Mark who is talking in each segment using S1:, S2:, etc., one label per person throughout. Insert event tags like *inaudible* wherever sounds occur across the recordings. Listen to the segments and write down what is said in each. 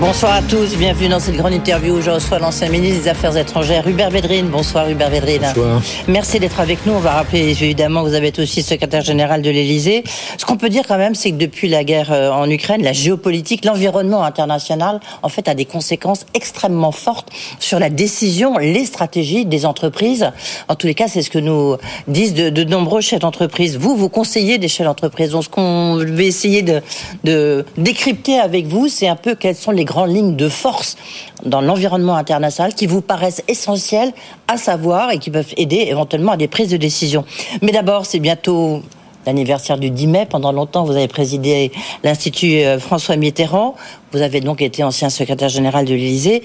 S1: Bonsoir à tous, bienvenue dans cette grande interview où je reçois l'ancien ministre des Affaires étrangères, Hubert Védrine. Bonsoir Hubert Védrine.
S2: Bonsoir.
S1: Merci d'être avec nous. On va rappeler évidemment que vous avez été aussi secrétaire général de l'Élysée. Ce qu'on peut dire quand même, c'est que depuis la guerre euh, en Ukraine, la géopolitique, l'environnement international, en fait, a des conséquences extrêmement fortes sur la décision, les stratégies des entreprises. En tous les cas, c'est ce que nous disent de, de nombreux chefs d'entreprise. Vous, vous conseillez des chefs d'entreprise. Donc, ce qu'on va essayer de, de décrypter avec vous, c'est un peu quelles sont les grandes lignes de force dans l'environnement international qui vous paraissent essentielles à savoir et qui peuvent aider éventuellement à des prises de décision. Mais d'abord, c'est bientôt l'anniversaire du 10 mai. Pendant longtemps, vous avez présidé l'Institut euh, François Mitterrand. Vous avez donc été ancien secrétaire général de l'Élysée.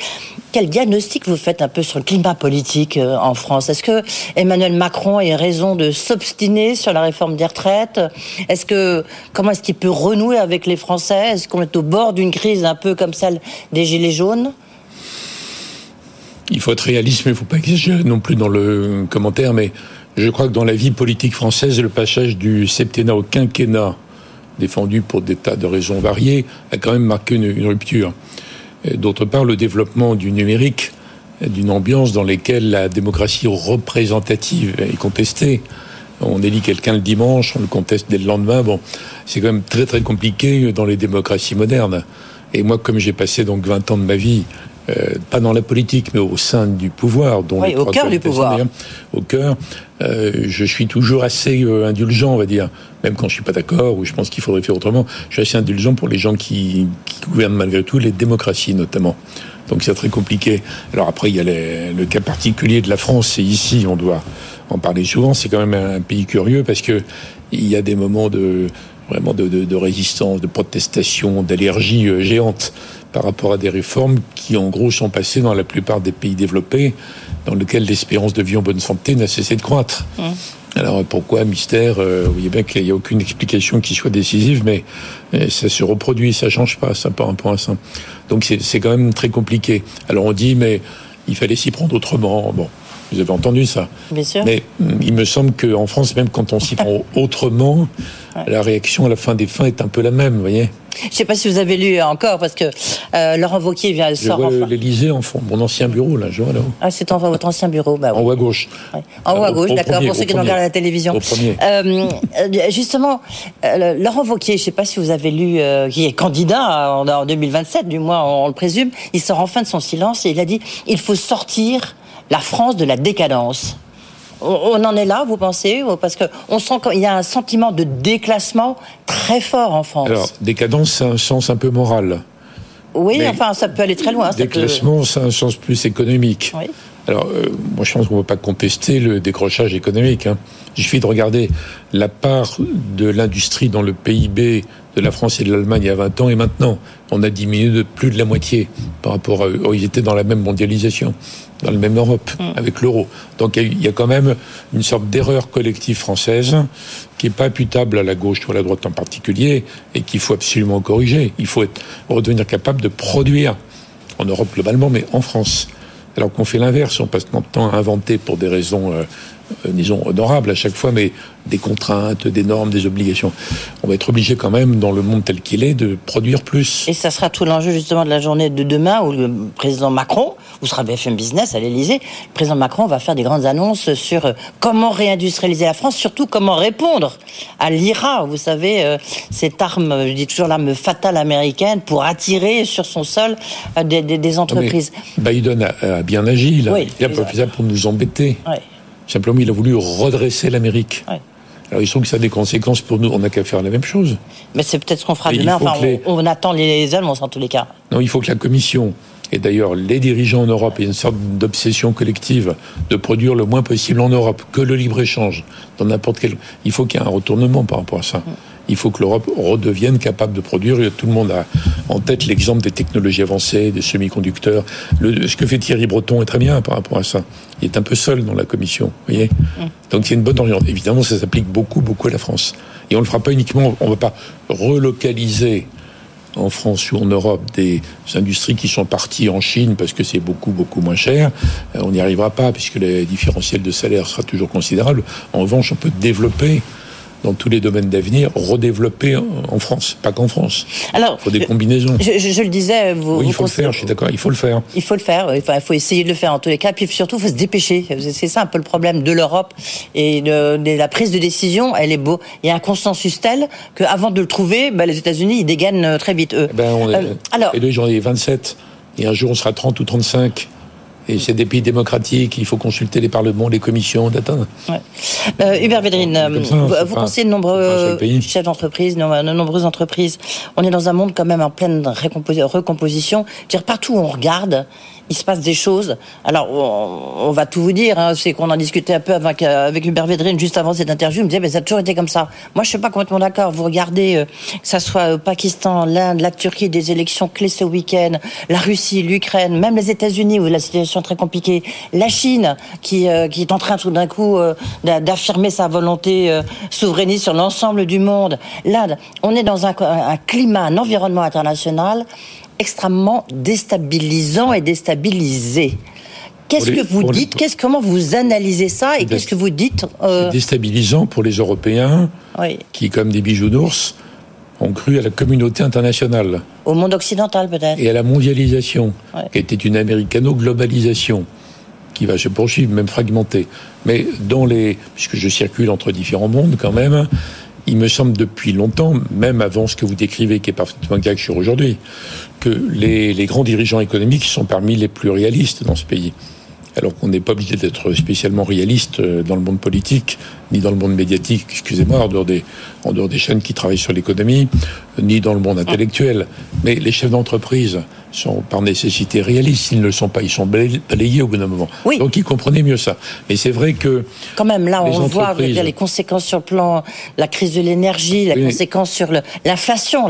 S1: Quel diagnostic vous faites un peu sur le climat politique euh, en France? Est-ce que Emmanuel Macron a raison de s'obstiner sur la réforme des retraites? Est-ce que comment est-ce qu'il peut renouer avec les Français? Est-ce qu'on est au bord d'une crise un peu comme celle des gilets jaunes?
S2: Il faut être réaliste, mais il ne faut pas exagérer non plus dans le commentaire. Mais je crois que dans la vie politique française, le passage du septennat au quinquennat, défendu pour des tas de raisons variées, a quand même marqué une, rupture. D'autre part, le développement du numérique, d'une ambiance dans laquelle la démocratie représentative est contestée. On élit quelqu'un le dimanche, on le conteste dès le lendemain. Bon, c'est quand même très très compliqué dans les démocraties modernes. Et moi, comme j'ai passé donc 20 ans de ma vie pas dans la politique, mais au sein du pouvoir.
S1: Dont oui, au cœur du pouvoir.
S2: Au cœur, euh, je suis toujours assez euh, indulgent, on va dire, même quand je suis pas d'accord ou je pense qu'il faudrait faire autrement. Je suis assez indulgent pour les gens qui, qui gouvernent malgré tout, les démocraties notamment. Donc c'est très compliqué. Alors après, il y a les, le cas particulier de la France, et ici, on doit en parler souvent. C'est quand même un pays curieux parce que il y a des moments de vraiment de, de, de résistance, de protestation, d'allergie euh, géante par rapport à des réformes qui, en gros, sont passées dans la plupart des pays développés, dans lesquels l'espérance de vie en bonne santé n'a cessé de croître. Mmh. Alors pourquoi mystère euh, Vous voyez bien qu'il n'y a aucune explication qui soit décisive, mais euh, ça se reproduit, ça change pas, ça par rapport à ça. Donc c'est quand même très compliqué. Alors on dit, mais il fallait s'y prendre autrement. Bon, vous avez entendu ça.
S1: Bien sûr.
S2: Mais il me semble qu'en France, même quand on s'y prend *laughs* autrement, ouais. la réaction à la fin des fins est un peu la même, vous voyez
S1: je ne sais pas si vous avez lu encore, parce que euh, Laurent Wauquiez vient
S2: je sort.
S1: enfin.
S2: l'Élysée en fond, mon ancien bureau, là, je vois là-haut.
S1: Ah, c'est en votre ancien bureau, bah,
S2: En haut à gauche.
S1: Ouais. En haut à gauche, d'accord, pour ceux qui regardent la télévision.
S2: Au premier.
S1: Euh, justement, euh, Laurent Wauquiez, je ne sais pas si vous avez lu, qui est candidat en, en 2027, du moins on, on le présume, il sort enfin de son silence et il a dit il faut sortir la France de la décadence. On en est là, vous pensez Parce qu'on sent qu'il y a un sentiment de déclassement très fort en France.
S2: Alors, décadence, c'est un sens un peu moral.
S1: Oui, Mais enfin, ça peut aller très loin.
S2: Déclassement, c'est un sens plus économique.
S1: Oui.
S2: Alors, euh, moi, je pense qu'on ne va pas contester le décrochage économique. Hein. Il suffit de regarder la part de l'industrie dans le PIB de la France et de l'Allemagne il y a 20 ans et maintenant. On a diminué de plus de la moitié par rapport à eux. Ils étaient dans la même mondialisation, dans la même Europe, mmh. avec l'euro. Donc il y a quand même une sorte d'erreur collective française qui n'est pas imputable à la gauche ou à la droite en particulier et qu'il faut absolument corriger. Il faut être, redevenir capable de produire en Europe globalement, mais en France. Alors qu'on fait l'inverse, on passe notre temps à inventer pour des raisons, euh, euh, disons, honorables à chaque fois, mais des contraintes, des normes, des obligations. On va être obligé quand même, dans le monde tel qu'il est, de produire plus.
S1: Et ça sera tout l'enjeu justement de la journée de demain où le président Macron, vous serez BFM Business à l'Elysée, le président Macron va faire des grandes annonces sur comment réindustrialiser la France, surtout comment répondre à l'IRA, vous savez, euh, cette arme, je dis toujours l'arme fatale américaine, pour attirer sur son sol euh, des, des, des entreprises.
S2: Mais Biden a, a, bien agi, là.
S1: Oui,
S2: il a pas fait ça pour nous embêter.
S1: Oui.
S2: Simplement, il a voulu redresser l'Amérique.
S1: Oui.
S2: Alors, il se trouve que ça a des conséquences pour nous. On n'a qu'à faire la même chose.
S1: Mais c'est peut-être ce qu'on fera demain. Enfin,
S2: les...
S1: on, on, attend les annonces en tous les cas.
S2: Non, il faut que la Commission, et d'ailleurs les dirigeants en Europe, aient une sorte d'obsession collective de produire le moins possible en Europe, que le libre-échange, dans n'importe quel... Il faut qu'il y ait un retournement par rapport à ça. Il faut que l'Europe redevienne capable de produire. Tout le monde a en tête l'exemple des technologies avancées, des semi-conducteurs. Ce que fait Thierry Breton est très bien par rapport à ça. Il est un peu seul dans la Commission, voyez. Donc c'est une bonne orientation. Évidemment, ça s'applique beaucoup, beaucoup à la France. Et on ne le fera pas uniquement, on ne va pas relocaliser en France ou en Europe des industries qui sont parties en Chine parce que c'est beaucoup, beaucoup moins cher, euh, on n'y arrivera pas puisque le différentiel de salaire sera toujours considérable. En revanche, on peut développer dans tous les domaines d'avenir, redévelopper en France, pas qu'en France. Alors, il faut des combinaisons.
S1: Je, je, le disais,
S2: vous, il faut le faire. Je suis d'accord, il faut le faire.
S1: Il faut le faire. il faut essayer de le faire en tous les cas. Puis surtout, il faut se dépêcher. C'est ça un peu le problème de l'Europe et de, la prise de décision. Elle est beau. Il y a un consensus tel qu'avant de le trouver, bah, les États-Unis ils dégainent très vite eux.
S2: Eh ben, on est, euh, alors, et là, j'en ai 27. Et un jour, on sera 30 ou 35. Et c'est des pays démocratiques, il faut consulter les parlements, les commissions d'atteindre.
S1: Ouais. Euh, Hubert Védrine, euh, vous, pensez de nombreux chefs d'entreprise, de nombreuses entreprises. On est dans un monde quand même en pleine recomposition. Dire partout où on regarde, il se passe des choses. Alors, on, va tout vous dire. Hein. c'est qu'on en discutait un peu avec, avec Hubert Védrine juste avant cette interview. Il me disait, mais ça a toujours été comme ça. Moi, je suis pas complètement d'accord. Vous regardez, euh, que ça soit au Pakistan, l'Inde, la Turquie, des élections clés ce week-end, la Russie, l'Ukraine, même les États-Unis où la situation très compliquée, la Chine qui, euh, qui est en train tout d'un coup euh, d'affirmer sa volonté souverainiste sur l'ensemble du monde. L'Inde, on est dans un, un climat, un environnement international extrêmement déstabilisant et déstabilisé. Qu'est-ce que vous dites? Qu'est-ce comment vous analysez ça et qu'est-ce que vous dites
S2: euh... Déstabilisant pour les Européens qui, comme des bijoux d'ours, ont cru à la communauté internationale.
S1: Au monde occidental peut-être.
S2: Et à la mondialisation, qui était une américano-globalisation, qui va se poursuivre, même fragmentée. Mais dans les, puisque je circule entre différents mondes quand même, il me semble depuis longtemps, même avant ce que vous décrivez, qui est parfaitement exact sur aujourd'hui, que les, les, grands dirigeants économiques sont parmi les plus réalistes dans ce pays. Alors qu'on n'est pas obligé d'être spécialement réaliste euh, dans le monde politique, ni dans le monde médiatique, excusez-moi, en dehors des, en dehors des chaînes qui travaillent sur l'économie, ni dans le monde intellectuel. Mais les chefs d'entreprise sont par nécessité réalistes. S'ils ne le sont pas, ils sont balayés au bout d'un moment. Donc ils comprenaient mieux ça. Mais c'est vrai que...
S1: Quand même, là, on voit les conséquences sur le plan, la crise de l'énergie, la conséquence sur l'inflation,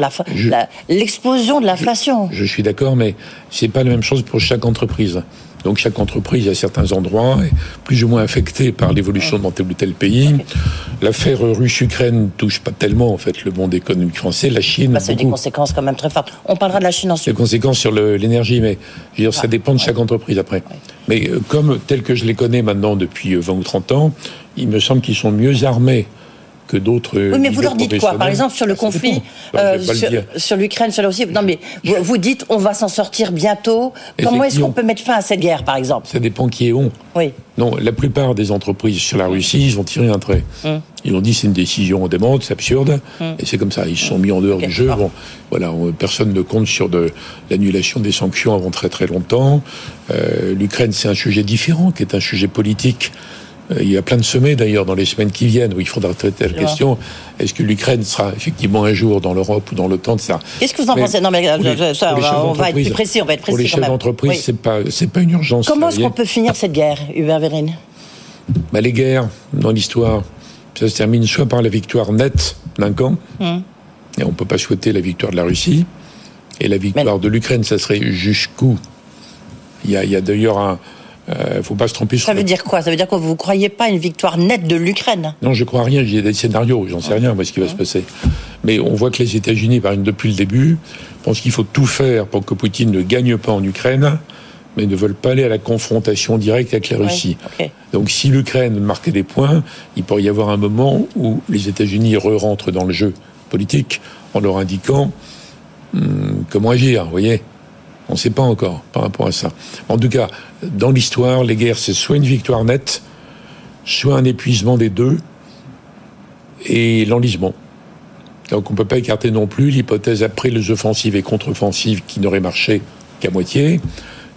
S1: l'explosion de l'inflation.
S2: Je, je suis d'accord, mais c'est pas la même chose pour chaque entreprise. Donc chaque entreprise à certains endroits est plus ou moins affectée par l'évolution dans tel ou tel pays. L'affaire russe-Ukraine touche pas tellement en fait le monde économique français. La Chine.
S1: Bah, c'est des conséquences quand même très fortes. On parlera de la Chine ensuite.
S2: Des conséquences sur l'énergie, mais je veux dire, ça dépend de chaque entreprise après. Mais euh, comme tel que je les connais maintenant depuis 20 euh, ou 30 ans, il me semble qu'ils sont mieux armés que d'autres.
S1: Oui, mais vous leur dites quoi Par exemple, sur le ah, conflit, euh, sur, l'Ukraine, sur la Russie. Non, mais vous, dites, on va s'en sortir bientôt. Comment est-ce qu'on peut mettre fin à cette guerre, par exemple
S2: Ça dépend qui est on.
S1: Oui.
S2: Non, la plupart des entreprises sur la Russie, ils ont tiré un trait. Hum. Ils ont dit c'est une décision démente, c'est absurde, hum. et c'est comme ça. Ils se sont mis en dehors du jeu. Bon, voilà, personne ne compte sur de l'annulation des sanctions avant très très longtemps. Euh, L'Ukraine, c'est un sujet différent, qui est un sujet politique. Euh, il y a plein de sommets d'ailleurs dans les semaines qui viennent où il faudra traiter la question. Est-ce que l'Ukraine sera effectivement un jour dans l'Europe ou dans l'OTAN
S1: Qu'est-ce que vous en pensez Non, mais euh, ça, on, va, être plus précis. On va être précis
S2: pour les chefs d'entreprise, c'est pas c'est pas une urgence.
S1: Comment est-ce qu'on peut finir cette guerre, Hubert Vérine
S2: bah, les guerres dans l'histoire, ça se termine soit par la victoire nette d'un camp, hum. et on peut pas souhaiter la victoire de la Russie, et la victoire de l'Ukraine, ça serait jusqu'où? Il y a, a d'ailleurs un euh, faut pas se tromper.
S1: Ça veut dire quoi? Ça veut dire que vous ne croyez pas une victoire nette de l'Ukraine?
S2: Non, je crois rien. Il y a des scénarios. J'en sais rien, moi, ce qui va se passer. Mais on voit que les États-Unis, depuis le début, pensent qu'il faut tout faire pour que Poutine ne gagne pas en Ukraine, mais ne veulent pas aller à la confrontation directe avec la Russie. Donc, si l'Ukraine marquait des points, il pourrait y avoir un moment où les États-Unis re-rentrent dans le jeu politique en leur indiquant hum, comment agir. Vous voyez? On ne sait pas encore par rapport à ça. En tout cas, dans l'histoire, les guerres, c'est soit une victoire nette, soit un épuisement des deux, et l'enlisement. Donc on ne peut pas écarter non plus l'hypothèse après les offensives et contre-offensives qui n'auraient marché qu'à moitié,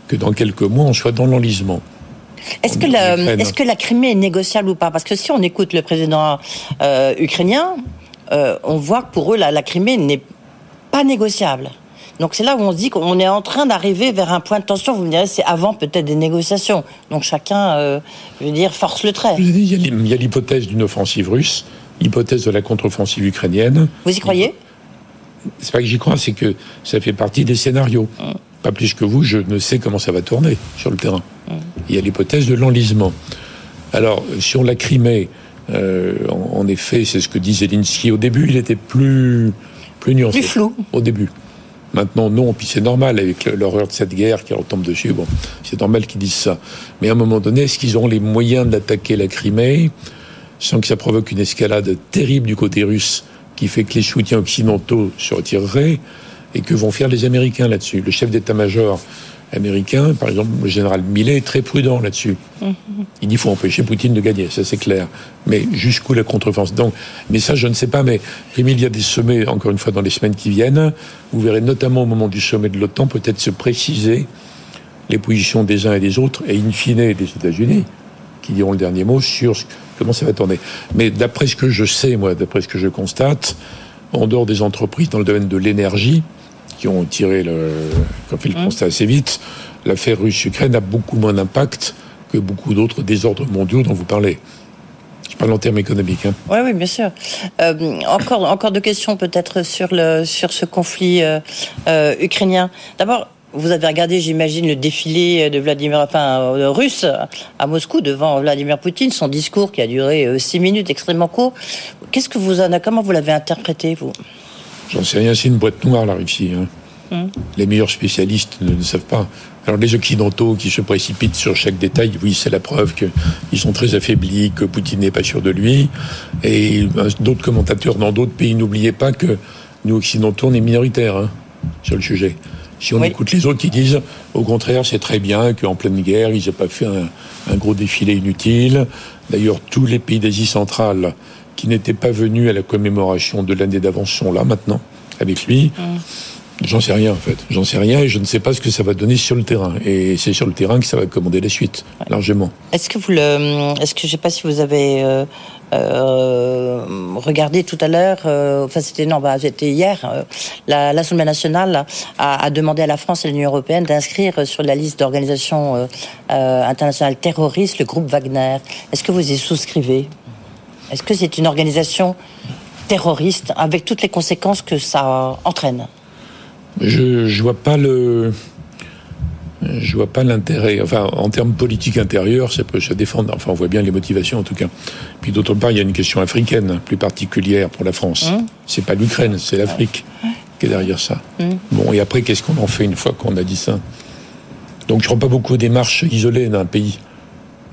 S2: que dans quelques mois on soit dans l'enlisement.
S1: Est-ce que, la, est que la Crimée est négociable ou pas? Parce que si on écoute le président euh, ukrainien, euh, on voit que pour eux la Crimée n'est pas négociable. Donc c'est là où on se dit qu'on est en train d'arriver vers un point de tension. Vous me direz, c'est avant peut-être des négociations. Donc chacun, euh, je veux dire, force le trait.
S2: Il y a l'hypothèse d'une offensive russe, l'hypothèse de la contre-offensive ukrainienne.
S1: Vous y croyez?
S2: C'est pas que j'y crois, c'est que ça fait partie des scénarios. Hum. Pas plus que vous, je ne sais comment ça va tourner sur le terrain. Hum. Il y a l'hypothèse de l'enlisement. Alors, sur la Crimée, euh, en, en, effet, c'est ce que dit Zelensky au début, il était plus, plus nuancé.
S1: Plus flou.
S2: Au début. Maintenant, non, puis c'est normal avec l'horreur de cette guerre qui retombe dessus. Bon, c'est normal qu'ils disent ça. Mais à un moment donné, est-ce qu'ils auront les moyens d'attaquer la Crimée sans que ça provoque une escalade terrible du côté russe qui fait que les soutiens occidentaux se retireraient? Et que vont faire les Américains là-dessus? Le chef d'état-major américain, par exemple, le général Millet est très prudent là-dessus. Il dit faut empêcher Poutine de gagner, ça c'est clair. Mais jusqu'où la contre-offensive Donc, mais ça, je ne sais pas. Mais il y a des sommets, encore une fois, dans les semaines qui viennent. Vous verrez notamment au moment du sommet de l'OTAN peut-être se préciser les positions des uns et des autres, et in fine des États-Unis, qui diront le dernier mot sur comment ça va tourner. Mais d'après ce que je sais, moi, d'après ce que je constate, en dehors des entreprises dans le domaine de l'énergie, qui ont tiré le, qui fait le mmh. constat assez vite, l'affaire russe-Ukraine a beaucoup moins d'impact que beaucoup d'autres désordres mondiaux dont vous parlez. Je parle en termes économiques. Hein.
S1: Oui, oui, bien sûr. Euh, encore, encore deux questions peut-être sur, le, sur ce conflit euh, euh, ukrainien. D'abord, vous avez regardé, j'imagine, le défilé de Vladimir, enfin, russe à Moscou devant Vladimir Poutine, son discours qui a duré six minutes, extrêmement court. Qu'est-ce que vous en a, comment vous l'avez interprété, vous?
S2: J'en sais rien, c'est une boîte noire la Russie. Hein. Hum. Les meilleurs spécialistes ne, savent pas. Alors les Occidentaux qui se précipitent sur chaque détail, oui, c'est la preuve qu'ils sont très affaiblis, que Poutine n'est pas sûr de lui. Et d'autres commentateurs dans d'autres pays, n'oubliez pas que nous Occidentaux, on est minoritaires hein, sur le sujet. Si on écoute les autres qui disent, au contraire, c'est très bien qu'en pleine guerre, ils n'aient pas fait un, un, gros défilé inutile. D'ailleurs, tous les pays d'Asie centrale qui n'étaient pas venus à la commémoration de l'année d'avance sont là maintenant, avec lui. Mm. J'en sais rien en fait. J'en sais rien et je ne sais pas ce que ça va donner sur le terrain. Et c'est sur le terrain que ça va commander la suite, largement.
S1: Est-ce que vous le, est-ce que je sais pas si vous avez euh, euh, regardé tout à l'heure, euh, enfin c'était non, bah, c'était hier, l'Assemblée nationale a, a, demandé à la France et à l'Union européenne d'inscrire sur la liste d'organisations internationales terroristes le groupe Wagner. Est-ce que vous y souscrivez? Est-ce que c'est une organisation terroriste avec toutes les conséquences que ça entraîne?
S2: Je ne vois pas le. Je vois pas l'intérêt. Enfin, en termes politiques intérieurs, ça peut se défendre. Enfin, on voit bien les motivations en tout cas. Puis d'autre part, il y a une question africaine plus particulière pour la France. Ce mmh. C'est pas l'Ukraine, c'est l'Afrique qui est derrière ça. Mmh. Bon, et après, qu'est-ce qu'on en fait une fois qu'on a dit ça? Donc, je ne crois pas beaucoup aux démarches isolées d'un pays.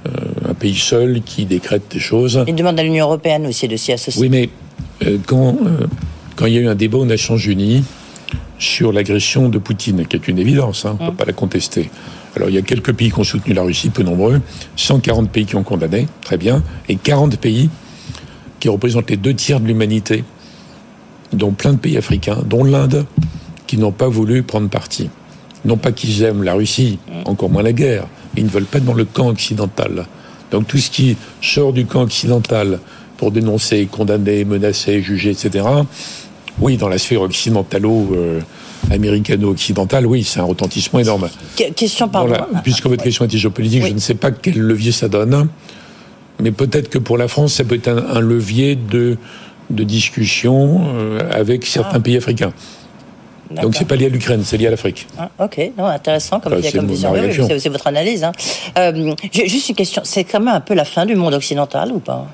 S2: Euh, pays seul qui décrète des choses.
S1: Il demande à l'Union européenne aussi de s'y associer.
S2: Oui, mais euh, quand, euh, quand il y a eu un débat aux Nations Unies sur l'agression de Poutine, qui est une évidence, hein, on ne peut mm. pas la contester. Alors il y a quelques pays qui ont soutenu la Russie, peu nombreux, 140 pays qui ont condamné, très bien, et 40 pays qui représentent les deux tiers de l'humanité, dont plein de pays africains, dont l'Inde, qui n'ont pas voulu prendre parti. Non pas qu'ils aiment la Russie, mm. encore moins la guerre, ils ne veulent pas être dans le camp occidental. Donc tout ce qui sort du camp occidental pour dénoncer, condamner, menacer, juger, etc., oui, dans la sphère occidentalo-américano-occidentale, oui, c'est un retentissement énorme.
S1: question par
S2: Puisque votre question était géopolitique, je ne sais pas quel levier ça donne, mais peut-être que pour la France, ça peut être un, levier de, de discussion euh, avec certains ah. pays africains. Donc c'est pas lié à l'Ukraine, c'est lié à l'Afrique.
S1: Ah, ok, non, intéressant comme, comme vision. c'est votre analyse. Hein. Euh, juste une question, c'est quand même un peu la fin du monde occidental ou pas?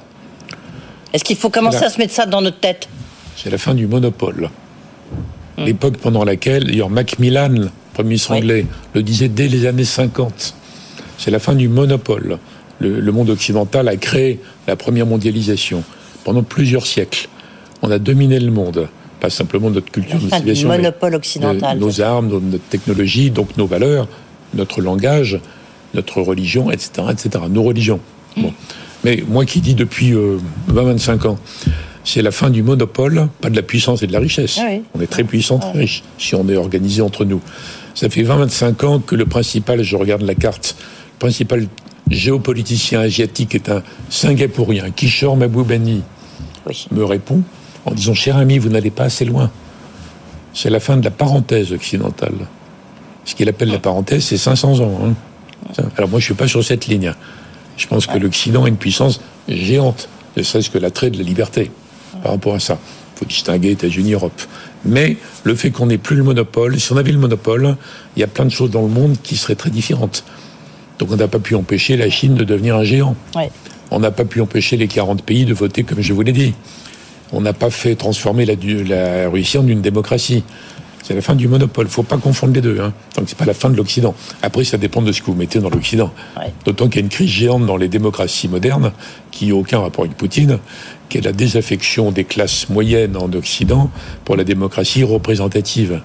S1: Est-ce qu'il faut commencer à se mettre ça dans notre tête?
S2: C'est la fin du monopole. Hmm. L'époque pendant laquelle, d'ailleurs Macmillan, premier ministre anglais, le disait dès les années 50. C'est la fin du monopole. le monde occidental a créé la première mondialisation. Pendant plusieurs siècles, on a dominé le monde pas simplement notre culture,
S1: notre civilisation, monopole occidental,
S2: nos armes, notre technologie, donc nos valeurs, notre langage, notre religion, etc., etc. Nos religions. Bon. Mais moi qui dis depuis 20-25 euh, ans, c'est la fin du monopole, pas de la puissance et de la richesse. Ah on est très puissant, très riche, si on est organisé entre nous. Ça fait 20-25 ans que le principal, je regarde la carte, le principal géopoliticien asiatique est un Singapourien, Kishore Mahbubani, oui. me répond en disant Cher ami, vous n'allez pas assez loin. C'est la fin de la parenthèse occidentale. Ce qu'il appelle la parenthèse, c'est 500 ans. Hein. Alors moi, je ne suis pas sur cette ligne. Je pense que l'Occident a une puissance géante, ne serait-ce que l'attrait de la liberté par rapport à ça. Il faut distinguer États-Unis, Europe. Mais le fait qu'on n'ait plus le monopole, si on avait le monopole, il y a plein de choses dans le monde qui seraient très différentes. Donc on n'a pas pu empêcher la Chine de devenir un géant. On n'a pas pu empêcher les 40 pays de voter comme je vous l'ai dit on n'a pas fait transformer la, Russie en une démocratie. C'est la fin du monopole. Il ne faut pas confondre les deux. Hein. Donc c'est pas la fin de l'Occident. Après, ça dépend de ce que vous mettez dans l'Occident. D'autant qu'il y a une crise géante dans les démocraties modernes qui n'a aucun rapport avec Poutine, qui est la désaffection des classes moyennes en Occident pour la démocratie représentative.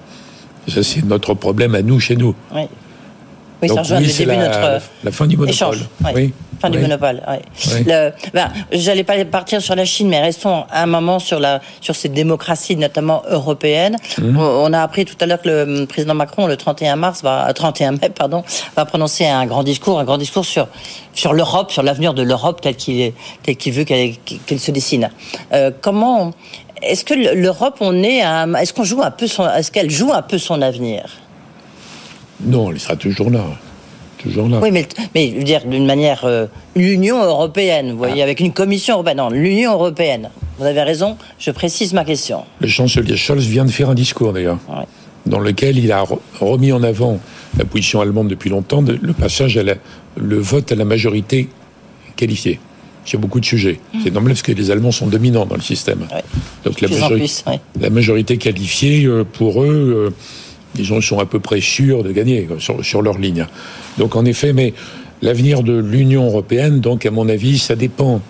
S2: Ça, c'est notre problème à nous, chez nous.
S1: Oui. Oui, ça rejoint le début
S2: la,
S1: notre
S2: la fin du monopole.
S1: échange.
S2: Oui.
S1: Fin du
S2: Oui.
S1: monopole. Ouais. Le- ben, J'allais pas partir sur la Chine, mais restons un moment sur la sur ces démocraties, notamment européennes.
S2: Mhm.
S1: On, a appris tout à l'heure que le hum, président Macron, le 31 mars, va euh, 31 mai, pardon, va prononcer un grand discours, un grand discours sur sur l'Europe, sur l'avenir de l'Europe tel qu'il tel qu'il veut qu'elle qu'elle se dessine. Euh, comment est-ce que l'Europe, on est, est-ce qu'on joue un peu son, est-ce qu'elle joue un peu son avenir?
S2: Non, il sera toujours là. Toujours là.
S1: Oui, mais, mais je veux dire d'une manière euh, l'Union européenne, vous voyez, avec une commission européenne. Non, l'Union européenne. Vous avez raison, je précise ma question.
S2: Le chancelier Scholz vient de faire un discours, d'ailleurs,
S1: Ouais.
S2: dans lequel il a re- remis en avant la position allemande depuis longtemps, de- le passage à la, le vote à la majorité qualifiée sur beaucoup de sujets. C'est normal parce que les Allemands sont dominants dans le système.
S1: Ouais.
S2: Donc la,
S1: Plus en
S2: majori-
S1: plus, ouais.
S2: la majorité qualifiée, euh, pour eux, euh, disons, ils sont à peu près sûrs de gagner sur, sur leur ligne. Donc en effet, mais l'avenir de l'Union européenne, donc à mon avis, ça dépend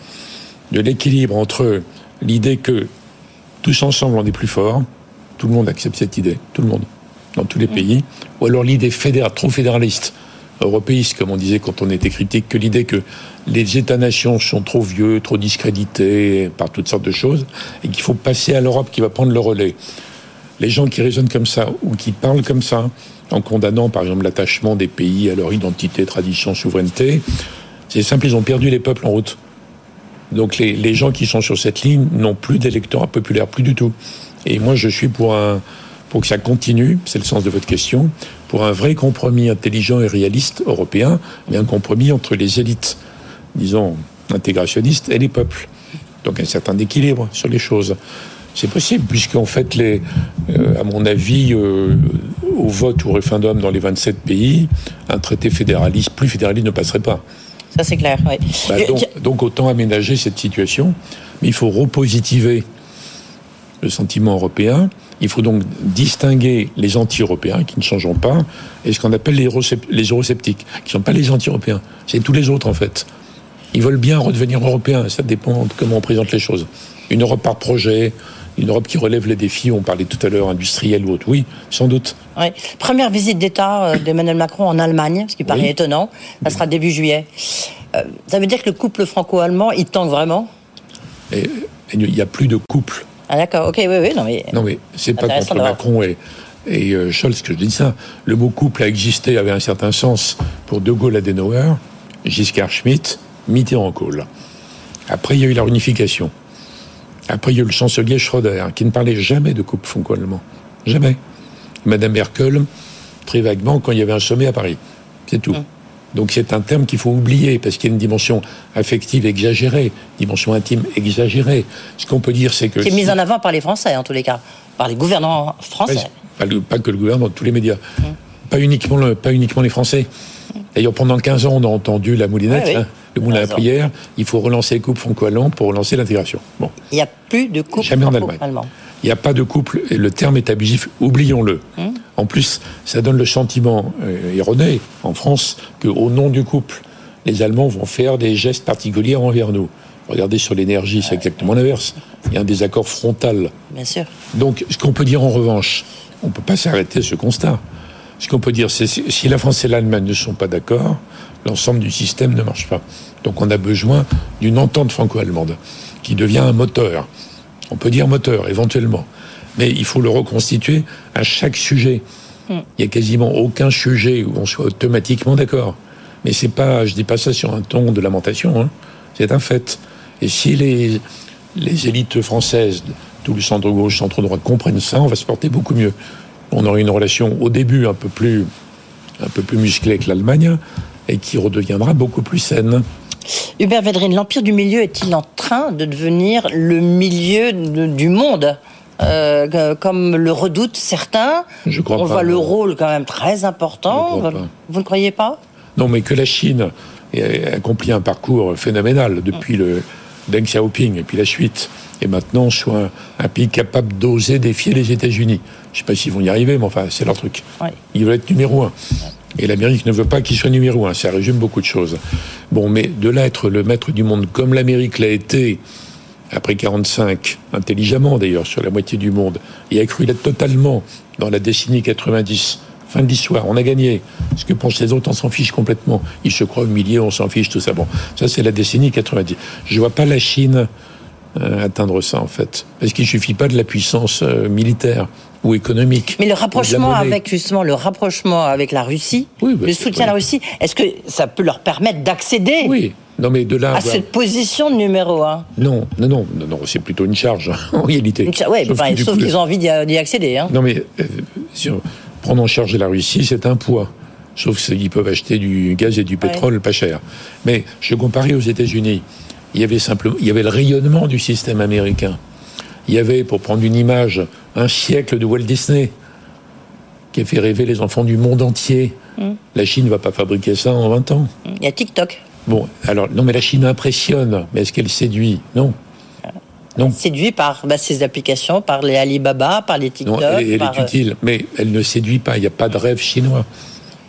S2: de l'équilibre entre l'idée que tous ensemble on est plus fort, tout le monde accepte cette idée, tout le monde, dans tous les pays, ou alors l'idée fédérale, trop fédéraliste, européiste, comme on disait quand on était critique, que l'idée que les États-nations sont trop vieux, trop discrédités par toutes sortes de choses, et qu'il faut passer à l'Europe qui va prendre le relais. Les gens qui raisonnent comme ça, ou qui parlent comme ça, en condamnant par exemple l'attachement des pays à leur identité, tradition, souveraineté, c'est simple, ils ont perdu les peuples en route. Donc les, gens qui sont sur cette ligne n'ont plus d'électorat populaire, plus du tout. Et moi, je suis pour pour que ça continue, c'est le sens de votre question, pour un vrai compromis intelligent et réaliste européen, mais un compromis entre les élites, disons, intégrationnistes et les peuples. Donc un certain équilibre sur les choses. C'est possible, puisqu'en fait, les, euh, à mon avis, euh, au vote ou au référendum dans les 27 pays, un traité fédéraliste, plus fédéraliste ne passerait pas.
S1: Ça, c'est clair, oui.
S2: Bah, donc, donc autant aménager cette situation, mais il faut repositiver le sentiment européen. Il faut donc distinguer les anti-européens qui ne changeront pas et ce qu'on appelle les, les eurosceptiques, qui ne sont pas les anti-européens. C'est tous les autres en fait. Ils veulent bien redevenir européens, ça dépend de comment on présente les choses. Une Europe par projet, une Europe qui relève les défis, on parlait tout à l'heure industriels ou autre, oui, sans doute.
S1: Oui. Première visite d'État euh, d'Emmanuel Macron en Allemagne, ce qui paraît
S2: Oui.
S1: étonnant. Ça sera début juillet. Euh, ça veut dire que le couple franco-allemand, il tangue vraiment?
S2: Et, et il n'y a plus de couple
S1: Ah d'accord, ok, oui, oui, non mais...
S2: Non, mais c'est pas contre Macron et, et euh, Scholz que je dis ça. Le mot couple a existé, avait un certain sens pour De Gaulle Adenauer, Giscard Schmitt, Mitterrand Kohl. Après, il y a eu la réunification. Après, il y a eu le chancelier Schröder, qui ne parlait jamais de couple franco-allemand. Jamais. Madame Merkel, très vaguement, quand il y avait un sommet à Paris. C'est tout. Donc c'est un terme qu'il faut oublier parce qu'il y a une dimension affective exagérée, dimension intime exagérée. Ce qu'on peut dire, c'est que
S1: Qui est mise en avant par les Français, en tous les cas. Par les gouvernants français.
S2: Pas, que le gouvernement, tous les médias. Pas, uniquement le- pas uniquement les Français. D'ailleurs, pendant 15 ans, on a entendu la moulinette,
S1: oui.
S2: hein, le moulin à
S1: Raison.
S2: prière. Il faut relancer les couples franco-allemands pour relancer l'intégration. Bon,
S1: Il n'y a plus de couple
S2: Jamais en Allemagne.
S1: franco-allemand.
S2: il n'y a pas de couple, et le terme est abusif, oublions-le.
S1: Hum.
S2: En plus, ça donne le sentiment euh, erroné en France qu'au nom du couple, les Allemands vont faire des gestes particuliers envers nous. Regardez sur l'énergie, c'est exactement l'inverse. Il y a un désaccord frontal.
S1: Bien sûr.
S2: Donc, ce qu'on peut dire en revanche, on ne peut pas s'arrêter à ce constat. Ce qu'on peut dire, c'est si si la France et l'Allemagne ne sont pas d'accord, l'ensemble du système ne marche pas. Donc, on a besoin d'une entente franco-allemande qui devient un moteur. On peut dire moteur, éventuellement. Mais il faut le reconstituer à chaque sujet. Il n'y a quasiment aucun sujet où on soit automatiquement d'accord. Mais c'est pas, je dis pas ça sur un ton de lamentation, hein. c'est un fait. Et si les, les élites françaises, tout le centre gauche, centre droit comprennent ça, on va se porter beaucoup mieux. On aura une relation au début un peu plus, un peu plus musclée avec l'Allemagne et qui redeviendra beaucoup plus saine.
S1: Hubert Védrine, l'Empire du Milieu est-il en train de devenir le milieu de- du monde? Euh, comme le redoutent certains,
S2: Je crois
S1: on
S2: pas,
S1: voit le rôle quand même très important. Vous, ne croyez pas?
S2: Non, mais que la Chine ait accompli un parcours phénoménal depuis le Deng Xiaoping et puis la suite, et maintenant soit un, pays capable d'oser défier les États-Unis. Je ne sais pas s'ils vont y arriver, mais enfin, c'est leur truc. Ils veulent être numéro un. Et l'Amérique ne veut pas qu'il soit numéro un. Ça résume beaucoup de choses. Bon, mais de là être le maître du monde comme l'Amérique l'a été après 45, intelligemment d'ailleurs, sur la moitié du monde, et a cru l'être totalement dans la décennie 90, fin de l'histoire, on a gagné. Ce que pensent les autres, on s'en fiche complètement. Ils se croient humiliés, on s'en fiche, tout ça. Bon, ça c'est la décennie 90. Je vois pas la Chine atteindre ça en fait, parce qu'il suffit pas de la puissance euh, militaire ou économique.
S1: Mais le rapprochement avec justement le rapprochement avec la Russie, bah, le soutien à la Russie, est-ce que ça peut leur permettre d'accéder
S2: Oui. Non, mais de là
S1: à cette position de numéro un?
S2: Non, non, non, non, non c'est plutôt une charge *laughs* en réalité.
S1: Oui, sauf, qu'ils ont envie d'y accéder. Hein.
S2: Non, mais euh, prendre en charge la Russie, c'est un poids. Sauf qu'ils peuvent acheter du gaz et du pétrole pas cher. Mais je comparais aux États-Unis. Il y avait simplement, il y avait le rayonnement du système américain. Il y avait, pour prendre une image, un siècle de Walt Disney qui a fait rêver les enfants du monde entier. Mm. La Chine ne va pas fabriquer ça en 20 ans.
S1: Il y a TikTok.
S2: Bon, alors, non, mais la Chine impressionne, mais est-ce qu'elle séduit? Non.
S1: Non. Séduit par bah, ses applications, par les Alibaba, par les TikTok.
S2: Non, elle,
S1: est
S2: euh, utile, mais elle ne séduit pas. Il n'y a pas de rêve chinois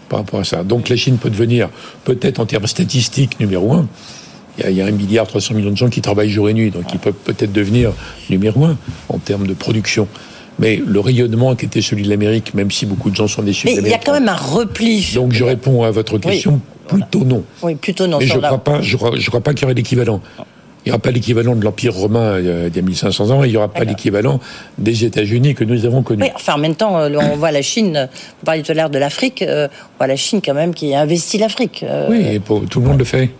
S2: par rapport à ça. Donc la Chine peut devenir, peut-être en termes statistiques, numéro un. Il y, a, un milliard 300 millions de gens qui travaillent jour et nuit, donc ils peuvent peut-être devenir numéro un en termes de production. Mais le rayonnement qui était celui de l'Amérique, même si beaucoup de gens sont déçus.
S1: Mais il y a quand même un repli.
S2: Donc je réponds à votre question. Plutôt non.
S1: Oui, plutôt non.
S2: Mais je ne crois pas, je crois, pas qu'il y aurait l'équivalent. Il n'y aura pas l'équivalent de l'Empire romain il y a 1500 ans, et il n'y aura pas l'équivalent des États-Unis que nous avons connus.
S1: Oui, enfin, en même temps, euh, on voit la Chine, vous parliez tout à l'heure de l'Afrique, euh, on voit la Chine quand même qui investit l'Afrique.
S2: Euh. oui, et tout le monde le fait.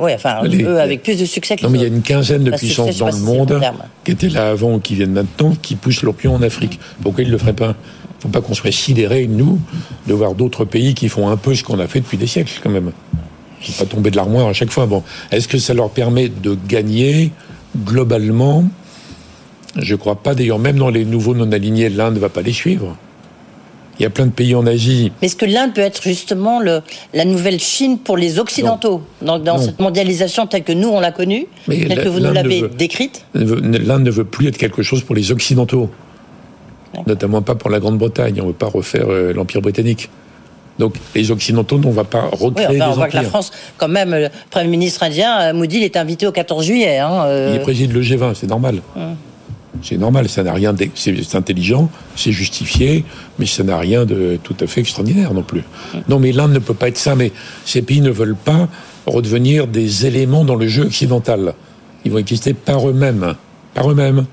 S1: Oui, enfin, eux avec plus de succès que
S2: Non, mais il y a une quinzaine de puissances dans le monde qui étaient là avant ou qui viennent maintenant, qui poussent leur pion en Afrique. Pourquoi ils ne le feraient pas? Il ne faut pas qu'on soit sidérés, nous, de voir d'autres pays qui font un peu ce qu'on a fait depuis des siècles, quand même. Qui pas tomber de l'armoire à chaque fois. Bon, est-ce que ça leur permet de gagner? Globalement Je ne crois pas. D'ailleurs, même dans les nouveaux non-alignés, l'Inde ne va pas les suivre. Il y a plein de pays en Asie.
S1: Mais est-ce que l'Inde peut être justement le, la nouvelle Chine pour les Occidentaux, dans, cette mondialisation telle que nous, on l'a connue, telle que vous nous l'avez décrite
S2: L'Inde ne veut plus être quelque chose pour les Occidentaux notamment pas pour la Grande-Bretagne. On ne veut pas refaire euh, l'Empire britannique. Donc les Occidentaux, on ne va pas recréer oui, enfin, on voit
S1: que la France, quand même, le Premier ministre indien, euh, Modi, il est invité au 14 juillet. Hein,
S2: euh. Il préside le G20, c'est normal. Hum. C'est normal, ça n'a rien. C'est intelligent, c'est justifié, mais ça n'a rien de tout à fait extraordinaire non plus. Non, mais l'Inde ne peut pas être ça. Mais ces pays ne veulent pas redevenir des éléments dans le jeu occidental. Ils vont exister par eux-mêmes, par eux-mêmes.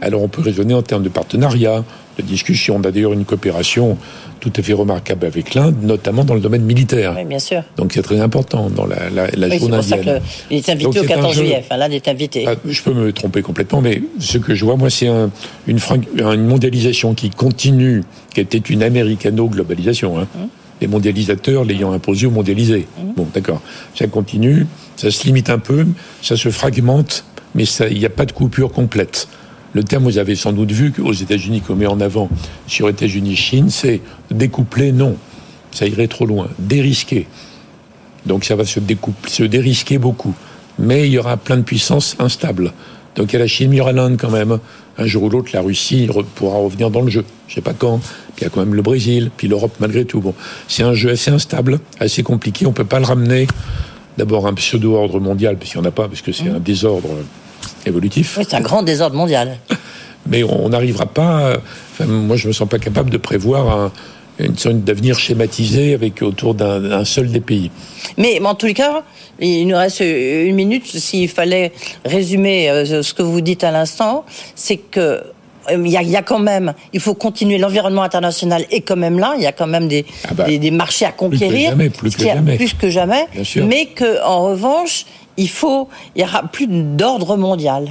S2: Alors on peut raisonner en termes de partenariat, de discussion. On a d'ailleurs une coopération tout à fait remarquable avec l'Inde, notamment dans le domaine militaire.
S1: Oui, bien sûr.
S2: Donc c'est très important dans la, la, la
S1: oui, indienne. il est invité au 14 juillet. Enfin, l'Inde est invité.
S2: Ah, je peux me tromper complètement, mais ce que je vois, moi, c'est un, une, une, mondialisation qui continue, qui était une américano-globalisation. Hein. Hum. Les mondialisateurs l'ayant imposé ou mondialisé. Hum. Bon, d'accord. Ça continue, ça se limite un peu, ça se fragmente, mais il n'y a pas de coupure complète. Le terme, vous avez sans doute vu qu'aux États-Unis, qu'on met en avant sur États-Unis-Chine, c'est découpler, non. Ça irait trop loin. Dérisquer. Donc ça va se, découpler, se dérisquer beaucoup. Mais il y aura plein de puissances instables. Donc il y a la Chine, il y aura l'Inde quand même. Un jour ou l'autre, la Russie pourra revenir dans le jeu. Je ne sais pas quand. Puis il y a quand même le Brésil, puis l'Europe malgré tout. Bon, c'est un jeu assez instable, assez compliqué. On ne peut pas le ramener. D'abord un pseudo-ordre mondial, parce qu'il n'y en a pas, parce que c'est mmh. un désordre évolutif.
S1: Oui, c'est un grand désordre mondial.
S2: Mais on n'arrivera pas. moi, je me sens pas capable de prévoir une sorte d'avenir schématisé avec autour d'un seul des pays.
S1: Mais en tous les cas, il nous reste une minute. S'il fallait résumer euh, ce que vous dites à l'instant, c'est que euh, il y, a, quand même, il faut continuer. L'environnement international est quand même là. Il y a quand même des, ah bah, des, marchés à conquérir,
S2: plus que jamais,
S1: plus que jamais. Mais que, en revanche, il faut, il y aura plus d'ordre mondial.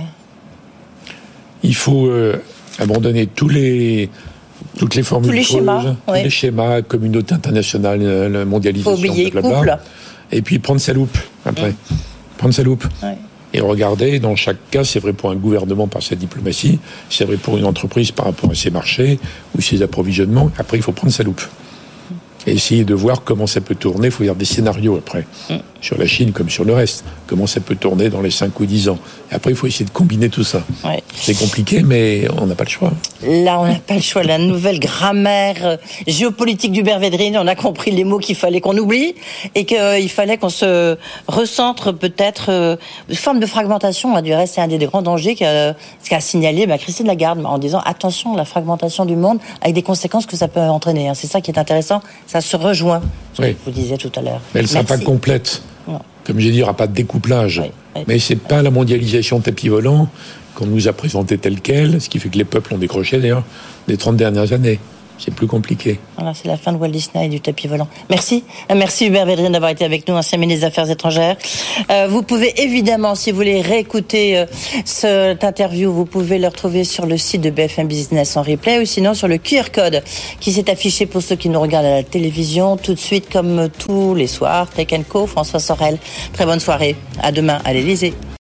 S2: Il faut euh, abandonner tous les toutes les formules,
S1: tous les schémas,
S2: tous les schémas, communauté internationale, euh, mondialisation,
S1: faut oublier
S2: et puis prendre sa loupe après, prendre sa loupe. Et regarder, dans chaque cas, c'est vrai pour un gouvernement par sa diplomatie, c'est vrai pour une entreprise par rapport à ses marchés ou ses approvisionnements. Après, il faut prendre sa loupe et essayer de voir comment ça peut tourner. Il faut faire des scénarios après, mm. Sur la Chine comme sur le reste. Comment ça peut tourner dans les 5 ou 10 ans. Et après, il faut essayer de combiner tout ça. C'est compliqué, mais on n'a pas le choix.
S1: Là, on n'a pas le choix. La nouvelle grammaire euh, géopolitique du Védrine, on a compris les mots qu'il fallait qu'on oublie et qu'il fallait qu'on se recentre peut-être. Euh, une forme de fragmentation, du reste, c'est un des grands dangers qu'a signalé bah, Christine Lagarde en disant attention, la fragmentation du monde avec des conséquences que ça peut entraîner. Hein. C'est ça qui est intéressant. Ça se rejoint, ce que vous disiez tout à l'heure.
S2: Mais elle ne sera pas complète. Comme j'ai dit, il n'y aura pas de découplage. Mais ce n'est pas la mondialisation tapis volant qu'on nous a présenté telle qu'elle, ce qui fait que les peuples ont décroché d'ailleurs des 30 dernières années c'est plus compliqué.
S1: Voilà, c'est la fin de Walt Disney et du tapis volant. Merci. Euh, merci Hubert Védrine d'avoir été avec nous, ancien ministre des Affaires étrangères. Euh, vous pouvez évidemment, si vous voulez réécouter euh, cette interview, vous pouvez le retrouver sur le site de BFM Business en replay ou sinon sur le QR code qui s'est affiché pour ceux qui nous regardent à la télévision tout de suite comme tous les soirs. Tech Co, François Sorel. Très bonne soirée. À demain à l'Elysée.